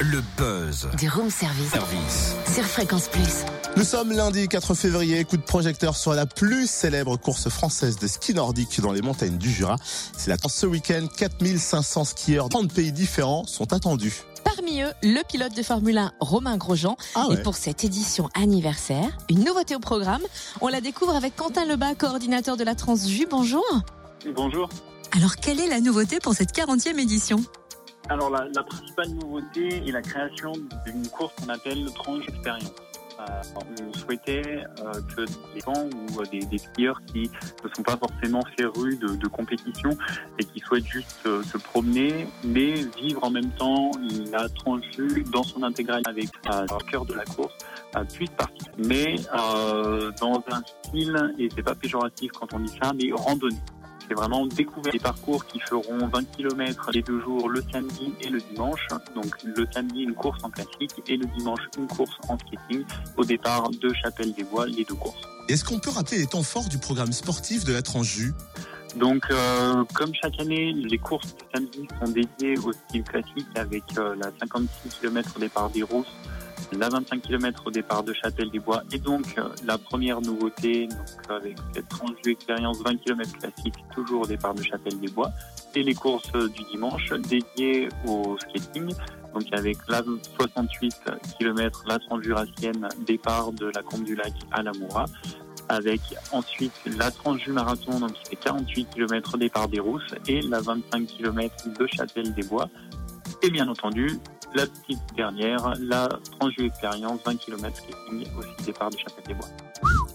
le buzz. Du room service. Service. Sur Fréquence Plus. Nous sommes lundi 4 février, coup de projecteur sur la plus célèbre course française de ski nordique dans les montagnes du Jura. C'est la ce week-end, 4500 skieurs de 30 pays différents sont attendus. Parmi eux, le pilote de Formule 1, Romain Grosjean. Ah ouais. Et pour cette édition anniversaire, une nouveauté au programme. On la découvre avec Quentin Lebas, coordinateur de la Transju. Bonjour. Bonjour. Alors, quelle est la nouveauté pour cette 40e édition? Alors la, la principale nouveauté est la création d'une course qu'on appelle le Tranche Expérience. Euh, on souhaitait euh, que les gens ou euh, des, des skieurs qui ne sont pas forcément férus de, de compétition et qui souhaitent juste se promener, mais vivre en même temps la Transju dans son intégralité avec euh, le cœur de la course, euh, puisse participer. Mais dans un style, et c'est pas péjoratif quand on dit ça, mais randonnée. C'est vraiment découvrir des parcours qui feront 20 km les deux jours, le samedi et le dimanche. Donc le samedi, une course en classique et le dimanche, une course en skating. Au départ de Chapelle-des-Bois, les deux courses. Est-ce qu'on peut rappeler les temps forts du programme sportif de la Transju Donc, euh, comme chaque année, les courses du samedi sont dédiées au style classique avec euh, la 56 km au départ des Rousses, la 25 km au départ de Chapelle-des-Bois et donc euh, la première nouveauté donc, avec cette tranche expérience 20 km classique toujours au départ de Chapelle-des-Bois et les courses euh, du dimanche dédiées au skating. Donc avec la 68 km, la tranche jurassienne, départ de la Combe du Lac à la Moura avec ensuite la tranche du marathon, donc qui fait 48 km au départ des Rousses, et la 25 km de Châtel-des-Bois. Et bien entendu, la petite dernière, la expérience, 20 km skating, aussi départ de Châtel-des-Bois.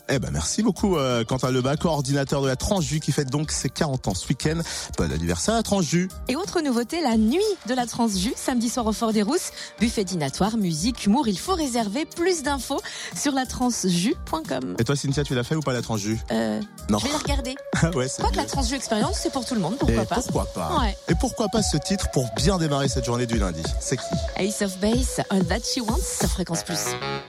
Eh ben merci beaucoup euh, Quentin Lebas, coordinateur de la Transju qui fête donc ses 40 ans ce week-end. Bon anniversaire à la Transju. Et autre nouveauté, la nuit de la Transju, samedi soir au Fort des Rousses. Buffet dînatoire, musique, humour. Il faut réserver plus d'infos sur la transju.com. Et toi Cynthia, tu l'as fait ou pas la Transju? Euh, Non. je vais la regarder. Ah ouais, Quoi que la. Transju expérience, c'est pour tout le monde, Et pourquoi pas pourquoi pas Ouais. Et pourquoi pas ce titre pour bien démarrer cette journée du lundi? C'est qui? Ace of Base, All That She Wants sur Fréquence Plus.